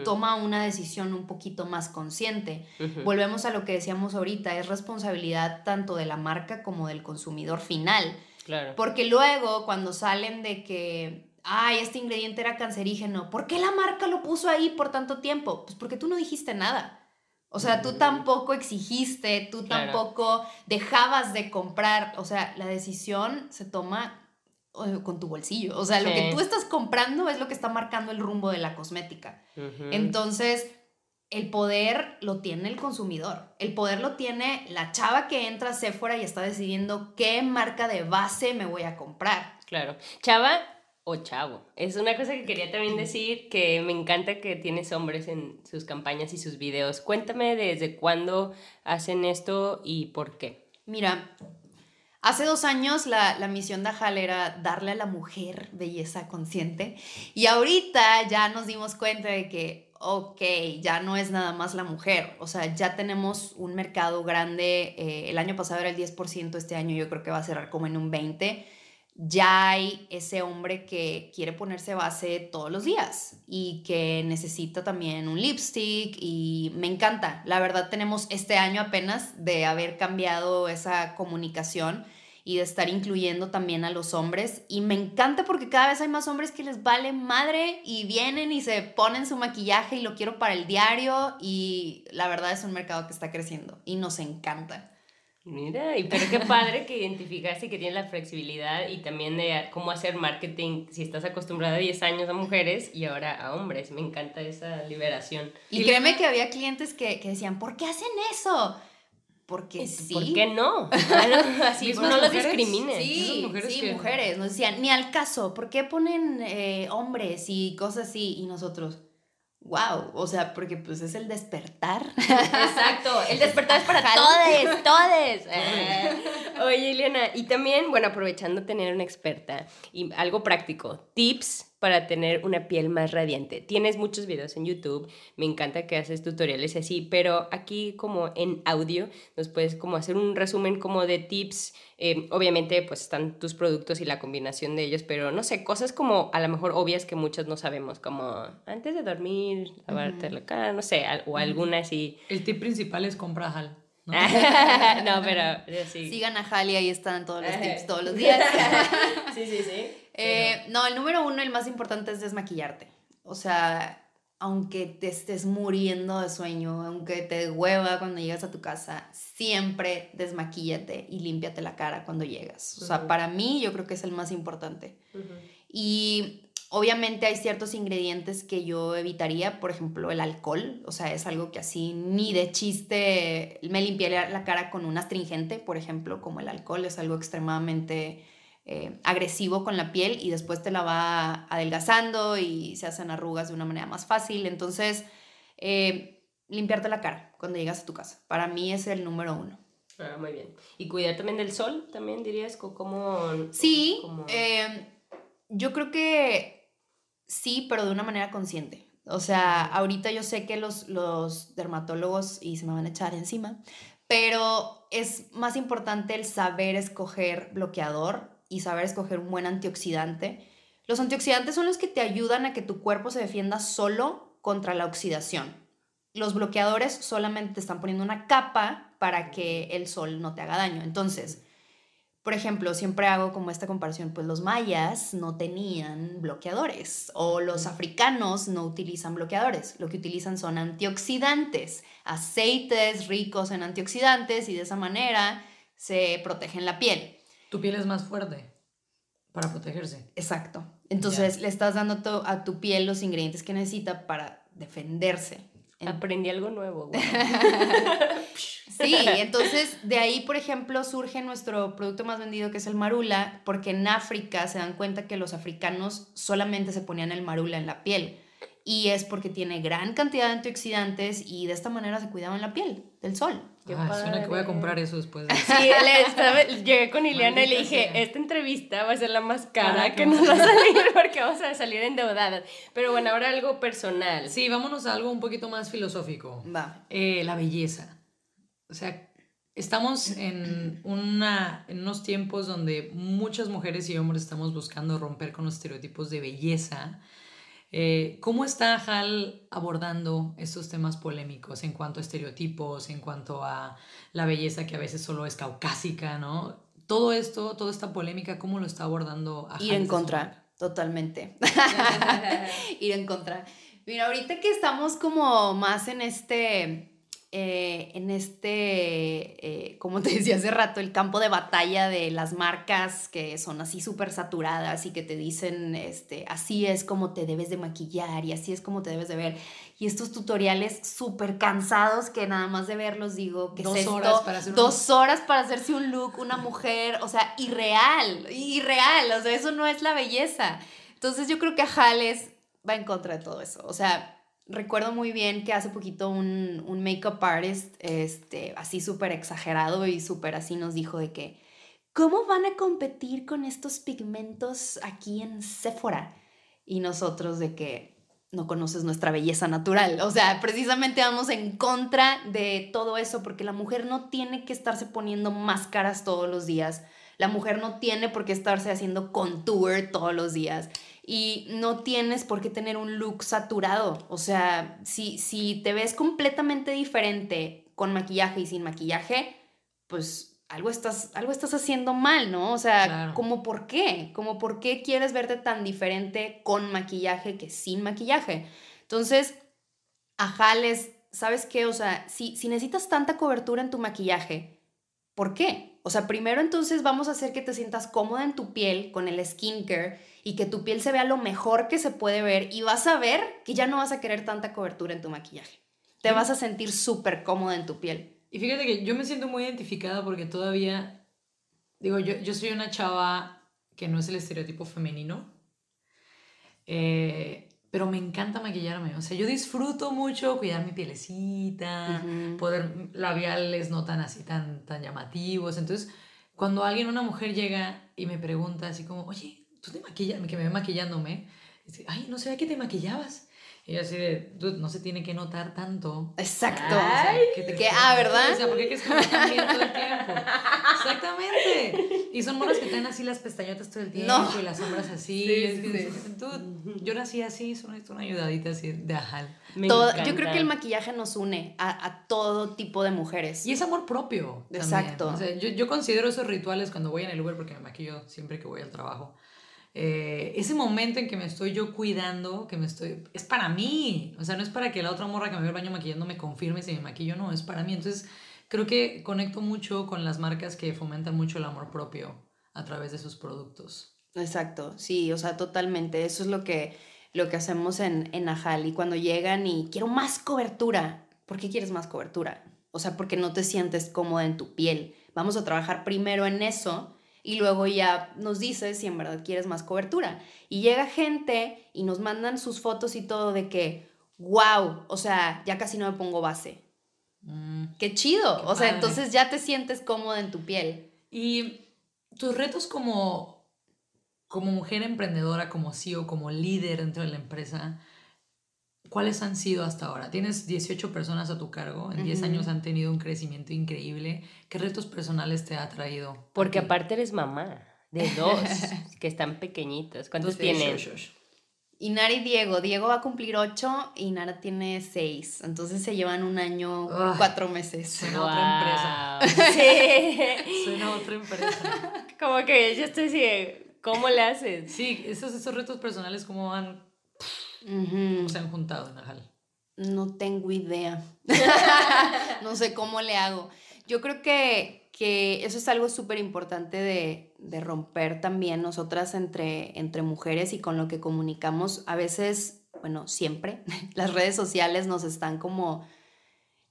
Toma una decisión un poquito más consciente. Volvemos a lo que decíamos ahorita, es responsabilidad tanto de la marca como del consumidor final. Claro. Porque luego cuando salen de que, ay, este ingrediente era cancerígeno, ¿por qué la marca lo puso ahí por tanto tiempo? Pues porque tú no dijiste nada. O sea, tú tampoco exigiste, tú Claro. tampoco dejabas de comprar. O sea, la decisión se toma con tu bolsillo. O sea, lo que tú estás comprando es lo que está marcando el rumbo de la cosmética. Entonces, el poder lo tiene el consumidor. El poder lo tiene la chava que entra a Sephora y está decidiendo qué marca de base me voy a comprar. Claro. Chava o chavo. Es una cosa que quería también decir que me encanta que tienes hombres en sus campañas y sus videos. Cuéntame desde cuándo hacen esto y por qué. Mira, hace dos años la, la misión de Ajal era darle a la mujer belleza consciente y ahorita ya nos dimos cuenta de que, ok, ya no es nada más la mujer, o sea, ya tenemos un mercado grande, eh, el año pasado era el 10%, este año yo creo que va a cerrar como en un 20%. Ya hay ese hombre que quiere ponerse base todos los días y que necesita también un lipstick y me encanta. La verdad tenemos este año apenas de haber cambiado esa comunicación y de estar incluyendo también a los hombres. Y me encanta porque cada vez hay más hombres que les vale madre y vienen y se ponen su maquillaje y lo quiero para el diario y la verdad es un mercado que está creciendo y nos encanta. Mira, y pero qué padre que identificaste que tienes la flexibilidad y también de cómo hacer marketing si estás acostumbrada 10 años a mujeres y ahora a hombres. Me encanta esa liberación. Y créeme que había clientes que, que decían, ¿por qué hacen eso? Porque sí. ¿Por qué no? Claro, Así, no los discrimines. Sí, mujeres sí, que- mujeres. Nos decían, ni al caso, ¿por qué ponen eh, hombres y cosas así? Y nosotros, wow, o sea, porque pues es el despertar. Exacto, el despertar es para todos, todos. Eh, Oye, Eliana, y también, bueno, aprovechando tener una experta y algo práctico, tips para tener una piel más radiante. Tienes muchos videos en YouTube, me encanta que haces tutoriales y así, pero aquí como en audio nos puedes como hacer un resumen como de tips. Eh, obviamente pues están tus productos y la combinación de ellos, pero no sé, cosas como a lo mejor obvias que muchos no sabemos, como antes de dormir, lavarte la cara, no sé, o alguna así. El tip principal es compra Hal. ¿no? pero sí. Sigan a Jali, ahí están todos los tips todos los días. sí, sí, sí. Eh, no, el número uno, el más importante es desmaquillarte. O sea, aunque te estés muriendo de sueño, aunque te hueva cuando llegas a tu casa, siempre desmaquíllate y límpiate la cara cuando llegas. O sea, para mí yo creo que es el más importante. Y obviamente hay ciertos ingredientes que yo evitaría, por ejemplo, el alcohol, o sea, es algo que así ni de chiste me limpié la cara con un astringente, por ejemplo, como el alcohol, es algo extremadamente eh, agresivo con la piel y después te la va adelgazando y se hacen arrugas de una manera más fácil. Entonces, eh, limpiarte la cara cuando llegas a tu casa, para mí es el número uno. Ah, muy bien. Y cuidar también del sol, también dirías, co- como... Sí, como- eh, yo creo que sí, pero de una manera consciente. O sea, ahorita yo sé que los, los dermatólogos, y se me van a echar encima, pero es más importante el saber escoger bloqueador y saber escoger un buen antioxidante. Los antioxidantes son los que te ayudan a que tu cuerpo se defienda solo contra la oxidación. Los bloqueadores solamente te están poniendo una capa para que el sol no te haga daño. Entonces, por ejemplo, siempre hago como esta comparación, pues los mayas no tenían bloqueadores o los africanos no utilizan bloqueadores, lo que utilizan son antioxidantes, aceites ricos en antioxidantes y de esa manera se protegen la piel. Tu piel es más fuerte para protegerse. Exacto. Entonces le estás dando a tu piel los ingredientes que necesita para defenderse. Aprendí algo nuevo. sí, entonces de ahí, por ejemplo, surge nuestro producto más vendido que es el marula, porque en África se dan cuenta que los africanos solamente se ponían el marula en la piel. Y es porque tiene gran cantidad de antioxidantes y de esta manera se cuidaban la piel del sol. Ah, suena que voy a comprar eso después. De... Sí, le llegué con Ileana y le dije, esta entrevista va a ser la más cara que nos va a salir porque vamos a salir endeudadas. Pero bueno, ahora algo personal. Sí, vámonos a algo un poquito más filosófico. Va. Eh, la belleza. O sea, estamos en, una, en unos tiempos donde muchas mujeres y hombres estamos buscando romper con los estereotipos de belleza eh, ¿Cómo está Hal abordando estos temas polémicos en cuanto a estereotipos, en cuanto a la belleza que a veces solo es caucásica, ¿no? Todo esto, toda esta polémica, ¿cómo lo está abordando a Ir en contra, totalmente. Ir en contra. Mira, ahorita que estamos como más en este eh, en este, eh, como te decía hace rato, el campo de batalla de las marcas que son así súper saturadas y que te dicen, este, así es como te debes de maquillar y así es como te debes de ver. Y estos tutoriales súper cansados que nada más de verlos digo, que dos es horas para hacer Dos horas para hacerse un look, una mujer, o sea, irreal, irreal, o sea, eso no es la belleza. Entonces yo creo que Jales va en contra de todo eso, o sea recuerdo muy bien que hace poquito un, un make-up artist, este, así súper exagerado y súper así nos dijo de que, ¿cómo van a competir con estos pigmentos aquí en Sephora? Y nosotros de que no conoces nuestra belleza natural. O sea, precisamente vamos en contra de todo eso porque la mujer no tiene que estarse poniendo máscaras todos los días. La mujer no tiene por qué estarse haciendo contour todos los días y no tienes por qué tener un look saturado. O sea, si, si te ves completamente diferente con maquillaje y sin maquillaje, pues algo estás, algo estás haciendo mal, ¿no? O sea, ¿cómo por qué? ¿Cómo por qué quieres verte tan diferente con maquillaje que sin maquillaje? Entonces, ajá, les, ¿sabes qué? O sea, si, si necesitas tanta cobertura en tu maquillaje, ¿por qué? O sea, primero entonces vamos a hacer que te sientas cómoda en tu piel con el skincare y que tu piel se vea lo mejor que se puede ver y vas a ver que ya no vas a querer tanta cobertura en tu maquillaje. Te vas a sentir súper cómoda en tu piel. Y fíjate que yo me siento muy identificada porque todavía, digo, yo, yo soy una chava que no es el estereotipo femenino, eh, pero me encanta maquillarme. O sea, yo disfruto mucho cuidar mi pielecita, poder labiales no tan así, tan, tan llamativos. Entonces, cuando alguien, una mujer llega y me pregunta así como, oye, tú te maquillas, que me ve maquillándome, dice, ay, no sé que te maquillabas. Y así de, no se tiene que notar tanto. Exacto. que, ah, ¿verdad? O sea, ¿por qué crees que me están viendo todo el tiempo? Exactamente. Y son monos que tienen así las pestañotas todo el tiempo y las sombras así. Sí, sí, Tú, yo nací así, son una ayudadita así de ajal. yo creo que el maquillaje nos une a, a, todo tipo de mujeres. Y es amor propio. Exacto. O sea, yo, yo considero esos rituales cuando voy en el Uber porque me maquillo siempre que voy al trabajo eh, ese momento en que me estoy yo cuidando, que me estoy, es para mí, o sea, no es para que la otra morra que me ve al baño maquillando me confirme si me maquillo, no, es para mí. Entonces, creo que conecto mucho con las marcas que fomentan mucho el amor propio a través de sus productos. Exacto, sí, o sea, totalmente. Eso es lo que, lo que hacemos en, en Ajal. Y cuando llegan y quiero más cobertura, ¿por qué quieres más cobertura? O sea, porque no te sientes cómoda en tu piel. Vamos a trabajar primero en eso y luego ya nos dices si en verdad quieres más cobertura. Y llega gente y nos mandan sus fotos y todo de que, wow, o sea, ya casi no me pongo base. Mm. qué chido. o sea, entonces ya te sientes cómoda en tu piel. Y tus retos como, como mujer emprendedora, como CEO, como líder dentro de la empresa, ¿Cuáles han sido hasta ahora? Tienes 18 personas a tu cargo, en 10 años han tenido un crecimiento increíble. ¿Qué retos personales te ha traído? Porque aparte eres mamá de dos que están pequeñitos. ¿Cuántos tienes? Inara y Diego. Diego va a cumplir 8 y Nara tiene 6. Entonces se llevan un año, cuatro meses. Suena otra empresa. Sí. Suena otra empresa. Como que yo estoy así, ¿cómo le haces? Sí, esos, esos retos personales, ¿cómo van se han juntado en Ajal? No tengo idea. no sé cómo le hago. Yo creo que, que eso es algo súper importante de, de, romper también nosotras entre, entre mujeres y con lo que comunicamos. A veces bueno, siempre, las redes sociales nos están como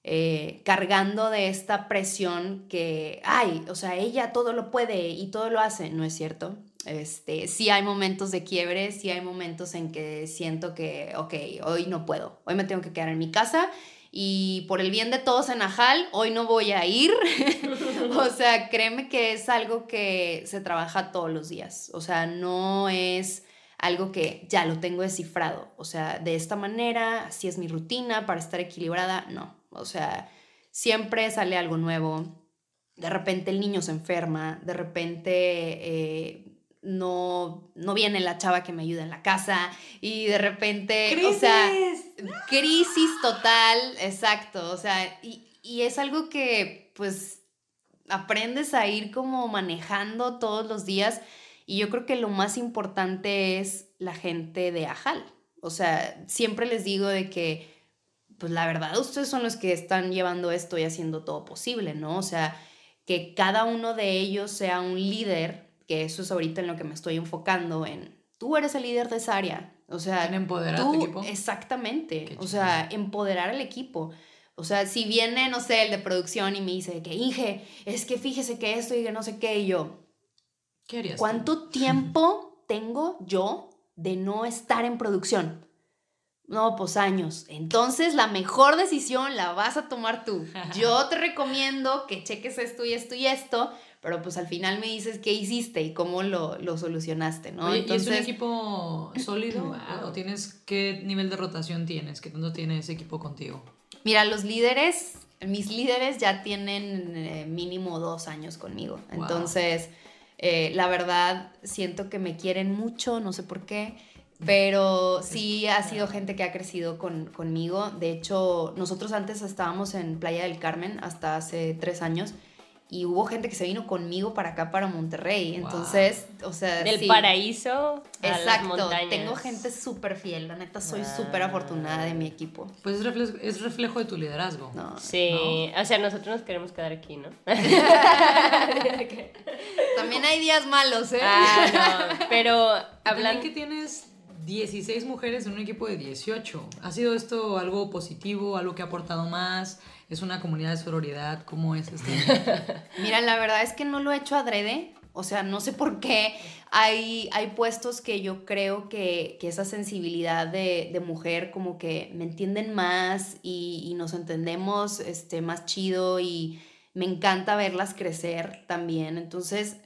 eh, cargando de esta presión que, ay, o sea, ella todo lo puede y todo lo hace, ¿no es cierto? Este, sí hay momentos de quiebre, sí hay momentos en que siento que, ok, hoy no puedo, hoy me tengo que quedar en mi casa y por el bien de todos en Ajal, hoy no voy a ir. o sea, créeme que es algo que se trabaja todos los días. O sea, no es algo que ya lo tengo descifrado. O sea, de esta manera, así es mi rutina para estar equilibrada. No. O sea, siempre sale algo nuevo. De repente el niño se enferma, de repente eh, no, no viene la chava que me ayuda en la casa y de repente, o sea, crisis total, exacto, o sea, y, y es algo que pues aprendes a ir como manejando todos los días y yo creo que lo más importante es la gente de Ajal, o sea, siempre les digo de que pues la verdad ustedes son los que están llevando esto y haciendo todo posible, ¿no? O sea, que cada uno de ellos sea un líder que eso es ahorita en lo que me estoy enfocando, en tú eres el líder de esa área. O sea, en empoderar tú, equipo. Exactamente. O sea, empoderar al equipo. O sea, si viene, no sé, el de producción y me dice que, Inge, es que fíjese que esto y que no sé qué, y yo. ¿Qué harías? ¿Cuánto tiempo tengo yo de no estar en producción? No, pues años. Entonces la mejor decisión la vas a tomar tú. Yo te recomiendo que cheques esto y esto y esto, pero pues al final me dices qué hiciste y cómo lo, lo solucionaste, ¿no? Entonces, ¿y es un equipo sólido o tienes qué nivel de rotación tienes? ¿Qué tanto tiene ese equipo contigo? Mira, los líderes, mis líderes ya tienen eh, mínimo dos años conmigo. Entonces, eh, la verdad, siento que me quieren mucho, no sé por qué. Pero sí ha sido gente que ha crecido con, conmigo. De hecho, nosotros antes estábamos en Playa del Carmen hasta hace tres años y hubo gente que se vino conmigo para acá, para Monterrey. Entonces, o sea. Del paraíso a Exacto. Las Tengo gente súper fiel. La neta, soy súper afortunada de mi equipo. Pues es reflejo, es reflejo de tu liderazgo. sí. O sea, nosotros nos queremos quedar aquí, ¿no? También hay días malos, ¿eh? Ah, no. Pero hablando. que tienes 16 mujeres en un equipo de 18. ¿Ha sido esto algo positivo, algo que ha aportado más? ¿Es una comunidad de sororidad? ¿Cómo es este? Mira, la verdad es que no lo he hecho adrede. O sea, no sé por qué hay, hay puestos que yo creo que, esa sensibilidad de, mujer como que me entienden más y, nos entendemos este, más chido y me encanta verlas crecer también. Entonces,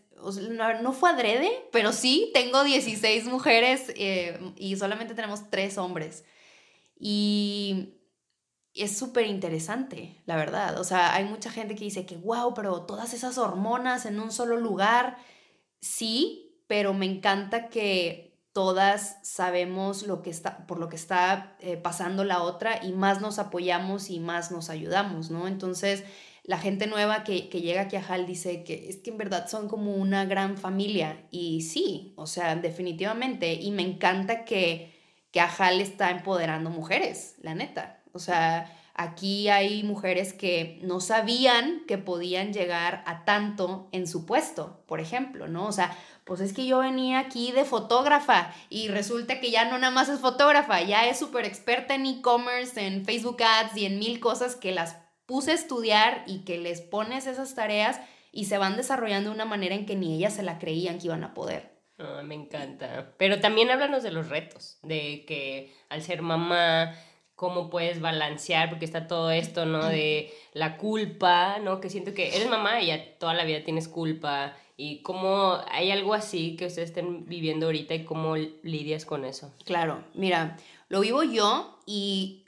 no, fue adrede, pero sí, tengo 16 mujeres eh, y solamente tenemos 3 hombres. Y es súper interesante, la verdad. O sea, hay mucha gente que dice que, wow, pero todas esas hormonas en un solo lugar. Sí, pero me encanta que todas sabemos lo que está, por lo que está eh, pasando la otra y más nos apoyamos y más nos ayudamos, ¿no? Entonces, la gente nueva que, que llega aquí a Hal dice que es que en verdad son como una gran familia. Y sí, o sea, definitivamente. Y me encanta que, que Hal está empoderando mujeres, la neta. O sea, aquí hay mujeres que no sabían que podían llegar a tanto en su puesto, por ejemplo, ¿no? O sea, pues es que yo venía aquí de fotógrafa y resulta que ya no nada más es fotógrafa, ya es súper experta en e-commerce, en Facebook Ads y en mil cosas que las puse a estudiar y que les pones esas tareas y se van desarrollando de una manera en que ni ellas se la creían que iban a poder. Ah, me encanta. Pero también háblanos de los retos, de que al ser mamá cómo puedes balancear, porque está todo esto, ¿no? De la culpa, ¿no? Que siento que eres mamá y ya toda la vida tienes culpa. Y cómo hay algo así que ustedes estén viviendo ahorita y cómo lidias con eso. Claro, mira, lo vivo yo y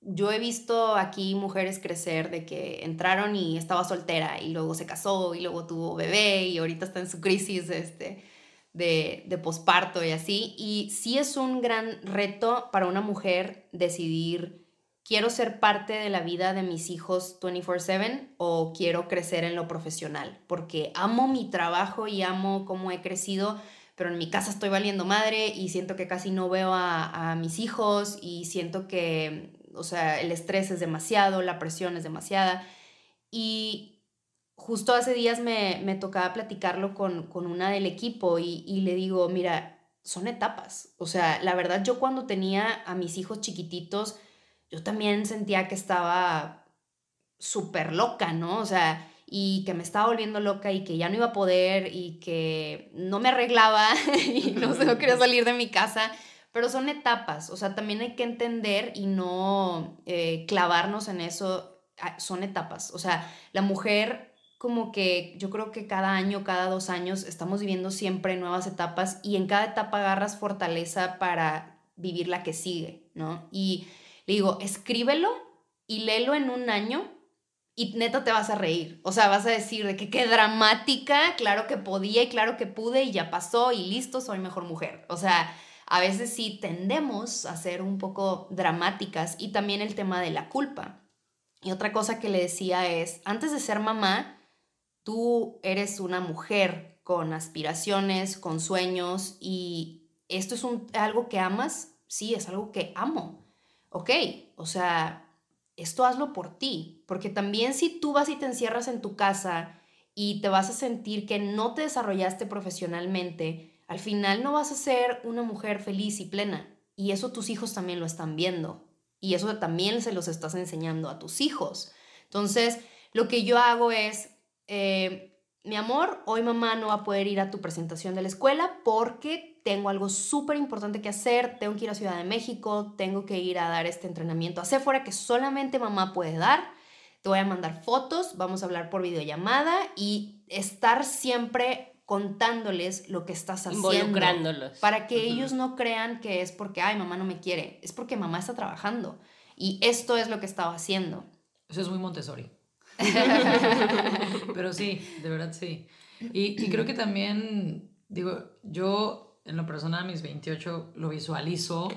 yo he visto aquí mujeres crecer de que entraron y estaba soltera y luego se casó y luego tuvo bebé y ahorita está en su crisis, este de, de posparto y así. Y sí es un gran reto para una mujer decidir, quiero ser parte de la vida de mis hijos 24/7 o quiero crecer en lo profesional, porque amo mi trabajo y amo cómo he crecido, pero en mi casa estoy valiendo madre y siento que casi no veo a, a mis hijos y siento que, o sea, el estrés es demasiado, la presión es demasiada. Y justo hace días me, tocaba platicarlo con, una del equipo y, le digo, mira, son etapas. O sea, la verdad yo cuando tenía a mis hijos chiquititos, yo también sentía que estaba súper loca, ¿no? O sea, y que me estaba volviendo loca y que ya no iba a poder y que no me arreglaba y no, no quería salir de mi casa. Pero son etapas, o sea, también hay que entender y no eh, clavarnos en eso. Son etapas, o sea, la mujer como que yo creo que cada año, cada dos años estamos viviendo siempre nuevas etapas y en cada etapa agarras fortaleza para vivir la que sigue, ¿no? Y le digo, escríbelo y léelo en un año y neta te vas a reír. O sea, vas a decir de que qué dramática, claro que podía y claro que pude y ya pasó y listo, soy mejor mujer. O sea, a veces sí tendemos a ser un poco dramáticas y también el tema de la culpa. Y otra cosa que le decía es, antes de ser mamá, tú eres una mujer con aspiraciones, con sueños y esto es algo que amas, sí, es algo que amo. Ok, o sea, esto hazlo por ti, porque también si tú vas y te encierras en tu casa y te vas a sentir que no te desarrollaste profesionalmente, al final no vas a ser una mujer feliz y plena. Y eso tus hijos también lo están viendo. Y eso también se los estás enseñando a tus hijos. Entonces, lo que yo hago es eh, mi amor, hoy mamá no va a poder ir a tu presentación de la escuela porque tengo algo súper importante que hacer, tengo que ir a Ciudad de México, tengo que ir a dar este entrenamiento a Sephora que solamente mamá puede dar. Te voy a mandar fotos, vamos a hablar por videollamada y estar siempre contándoles lo que estás haciendo. Involucrándolos. Para que ellos no crean que es porque, ay, mamá no me quiere, es porque mamá está trabajando. Y esto es lo que estaba haciendo. Eso es muy Montessori. Pero sí, de verdad sí. Y, creo que también, digo, yo en lo personal, a mis 28, lo visualizo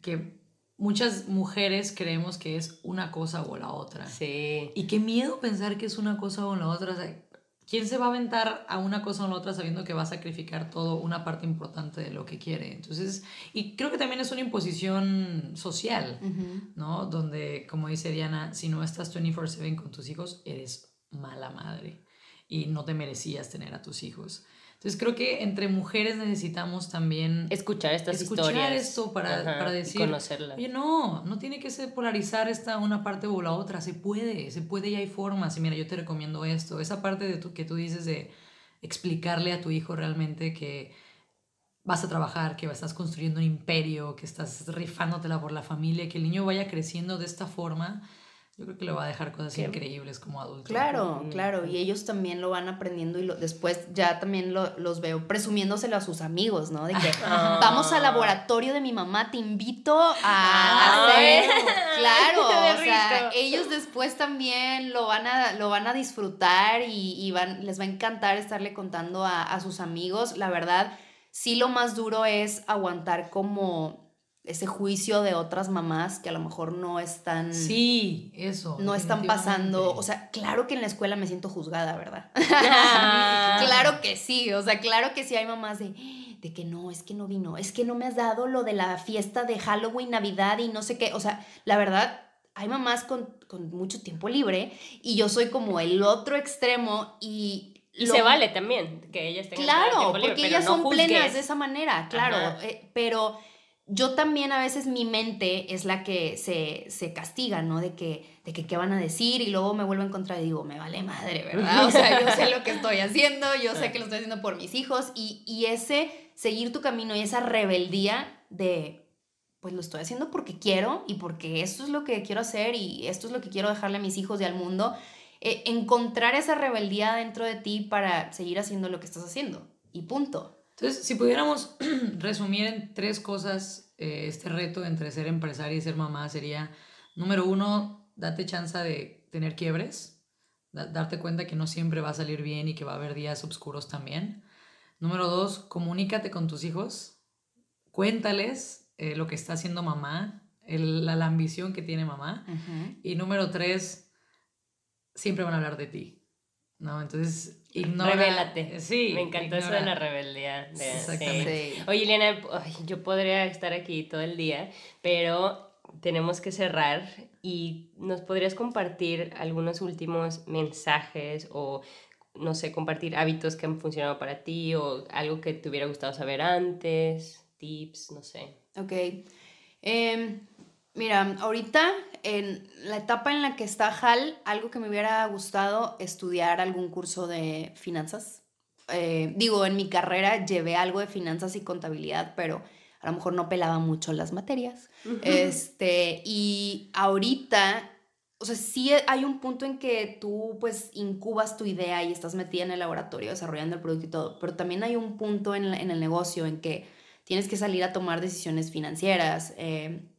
que muchas mujeres creemos que es una cosa o la otra. Sí. Y qué miedo pensar que es una cosa o la otra. ¿Quién se va a aventar a una cosa o la otra sabiendo que va a sacrificar todo una parte importante de lo que quiere? Entonces, y creo que también es una imposición social, ¿no? Donde, como dice Diana, si no estás 24/7 con tus hijos, eres mala madre y no te merecías tener a tus hijos. Entonces creo que entre mujeres necesitamos también escuchar estas escuchar historias. esto para, para decir, conocerla. oye, no, no tiene que ser polarizar esta una parte o la otra, se puede, se puede y hay formas. Y mira, yo te recomiendo esto, esa parte de tu, que tú dices de explicarle a tu hijo realmente que vas a trabajar, que estás construyendo un imperio, que estás rifándotela por la familia, que el niño vaya creciendo de esta forma yo creo que le va a dejar cosas increíbles como adulto. Claro, claro, y ellos también lo van aprendiendo y lo, después ya también lo, los veo presumiéndoselo a sus amigos, ¿no? De que ah. vamos al laboratorio de mi mamá, te invito a ah. hacer. Claro, o sea, ellos después también lo van a, lo van a disfrutar y, y van, les va a encantar estarle contando a, a sus amigos. La verdad, sí lo más duro es aguantar como ese juicio de otras mamás que a lo mejor no están... Sí, eso. No están pasando, o sea, claro que en la escuela me siento juzgada, ¿verdad? claro. Que sí, o sea, claro que sí hay mamás de, de que no, es que no vino, es que no me has dado lo de la fiesta de Halloween, Navidad y no sé qué, o sea, la verdad, hay mamás con, mucho tiempo libre y yo soy como el otro extremo y y se vale también que ellas tengan claro, porque ellas son plenas de esa manera, claro, eh, pero yo también a veces mi mente es la que se, castiga, ¿no? De que, de que qué van a decir y luego me vuelvo a encontrar y digo, me vale madre, ¿verdad? O sea, yo sé lo que estoy haciendo, yo sé que lo estoy haciendo por mis hijos y, y ese seguir tu camino y esa rebeldía de, pues lo estoy haciendo porque quiero y porque esto es lo que quiero hacer y esto es lo que quiero dejarle a mis hijos y al mundo. Eh, encontrar esa rebeldía dentro de ti para seguir haciendo lo que estás haciendo y punto. Entonces, si pudiéramos resumir en tres cosas eh, este reto entre ser empresaria y ser mamá, sería, número uno, date chance de tener quiebres, darte cuenta que no siempre va a salir bien y que va a haber días oscuros también. Número dos, comunícate con tus hijos, cuéntales eh, lo que está haciendo mamá, la, ambición que tiene mamá. Y número tres, siempre van a hablar de ti. ¿no? Entonces, ignora. Revélate. Sí. Me encantó eso de la rebeldía. Exactamente. Oye, Elena, yo podría estar aquí todo el día, pero tenemos que cerrar y nos podrías compartir algunos últimos mensajes o no sé, compartir hábitos que han funcionado para ti o algo que te hubiera gustado saber antes, tips, no sé. Ok. Em, mira, ahorita en la etapa en la que está Hal, algo que me hubiera gustado estudiar algún curso de finanzas. Eh, digo, en mi carrera llevé algo de finanzas y contabilidad, pero a lo mejor no pelaba mucho las materias. Este, y ahorita, o sea, sí hay un punto en que tú pues incubas tu idea y estás metida en el laboratorio desarrollando el producto y todo, pero también hay un punto en, en el negocio en que tienes que salir a tomar decisiones financieras, eh,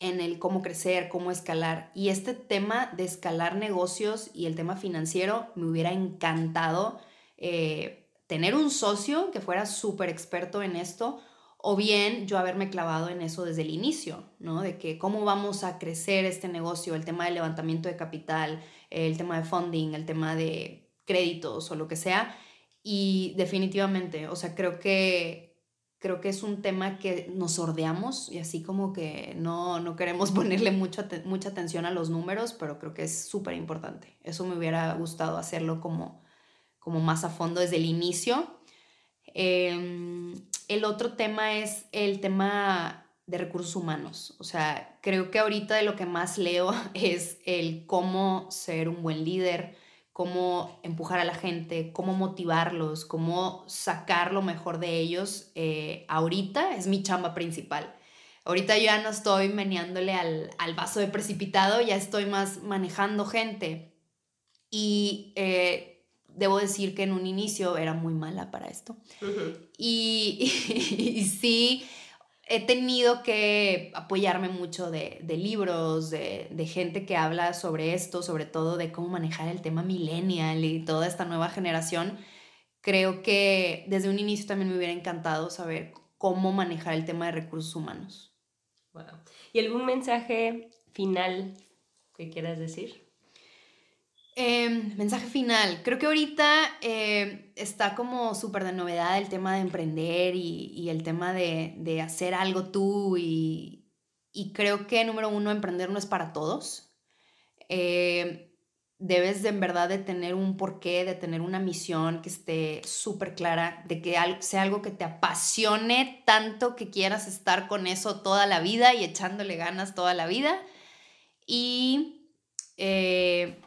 en el cómo crecer, cómo escalar. Y este tema de escalar negocios y el tema financiero me hubiera encantado eh, tener un socio que fuera súper experto en esto o bien yo haberme clavado en eso desde el inicio, ¿no? De que cómo vamos a crecer este negocio, el tema del levantamiento de capital, el tema de funding, el tema de créditos o lo que sea. Y definitivamente, o sea, creo que creo que es un tema que nos sordeamos y así como que no, no queremos ponerle mucho, mucha atención a los números, pero creo que es súper importante. Eso me hubiera gustado hacerlo como, como más a fondo desde el inicio. Em, el otro tema es el tema de recursos humanos. O sea, creo que ahorita de lo que más leo es el cómo ser un buen líder, cómo empujar a la gente, cómo motivarlos, cómo sacar lo mejor de ellos, eh, ahorita es mi chamba principal. Ahorita yo ya no estoy meneándole al, vaso de precipitado, ya estoy más manejando gente. Y eh, debo decir que en un inicio era muy mala para esto. y, y, sí, he tenido que apoyarme mucho de, libros, de, gente que habla sobre esto, sobre todo de cómo manejar el tema millennial y toda esta nueva generación. Creo que desde un inicio también me hubiera encantado saber cómo manejar el tema de recursos humanos. ¿Y algún mensaje final que quieras decir? Em, mensaje final. Creo que ahorita eh, está como súper de novedad el tema de emprender y, el tema de, hacer algo tú y, creo que número uno, emprender no es para todos. Eh, debes de en verdad de tener un porqué, de tener una misión que esté súper clara, de que sea algo que te apasione tanto que quieras estar con eso toda la vida y echándole ganas toda la vida. Y eh,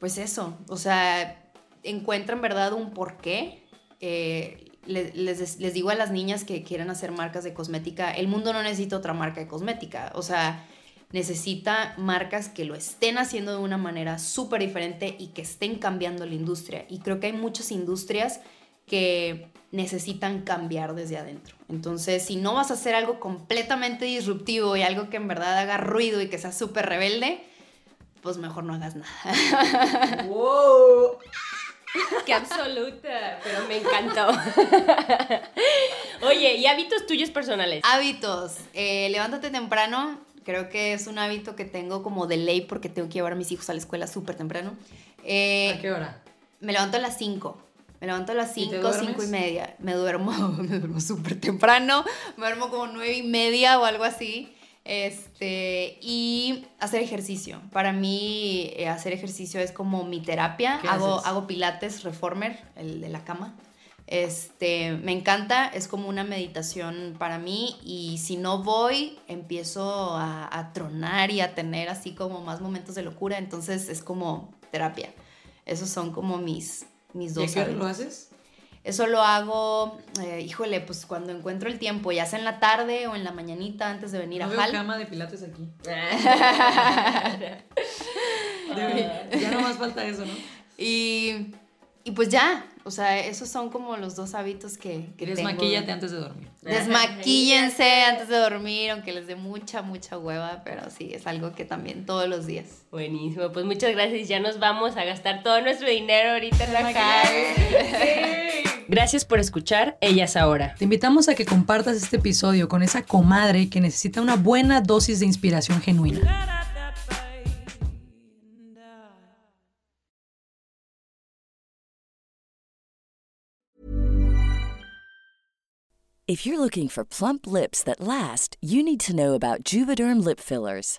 pues eso, o sea, encuentran verdad un porqué. Eh, les, les, digo a las niñas que quieren hacer marcas de cosmética, el mundo no necesita otra marca de cosmética, o sea, necesita marcas que lo estén haciendo de una manera súper diferente y que estén cambiando la industria. Y creo que hay muchas industrias que necesitan cambiar desde adentro. Entonces, si no vas a hacer algo completamente disruptivo y algo que en verdad haga ruido y que sea súper rebelde, pues mejor no hagas nada. ¡Wow! ¡Qué absoluta! Pero me encantó. Oye, ¿y hábitos tuyos personales? Hábitos. Eh, levántate temprano. Creo que es un hábito que tengo como de ley porque tengo que llevar a mis hijos a la escuela súper temprano. Eh, ¿A qué hora? Me levanto a las 5. Me levanto a las 5, 5 y media. Me duermo, me duermo súper temprano. Me duermo como 9 y media o algo así. Este, y hacer ejercicio. Para mí, eh, hacer ejercicio es como mi terapia. Hago, hago pilates reformer, el de la cama. Este, me encanta, es como una meditación para mí y si no voy, empiezo a, tronar y a tener así como más momentos de locura, entonces es como terapia. Esos son como mis, mis dos. ¿Y lo haces? Eso lo hago, eh, híjole, pues cuando encuentro el tiempo, ya sea en la tarde o en la mañanita antes de venir a veo Hal. cama de pilates aquí. ya no más falta eso, ¿no? Y, y pues ya, o sea, esos son como los dos hábitos que, que Desmaquíllate antes de dormir. Desmaquíllense antes de dormir, aunque les dé mucha, mucha hueva, pero sí, es algo que también todos los días. Buenísimo, pues muchas gracias. Ya nos vamos a gastar todo nuestro dinero ahorita en la calle. Gracias por escuchar Ellas Ahora. Te invitamos a que compartas este episodio con esa comadre que necesita una buena dosis de inspiración genuina. If you're looking for plump lips that last, you need to know about Juvederm lip fillers.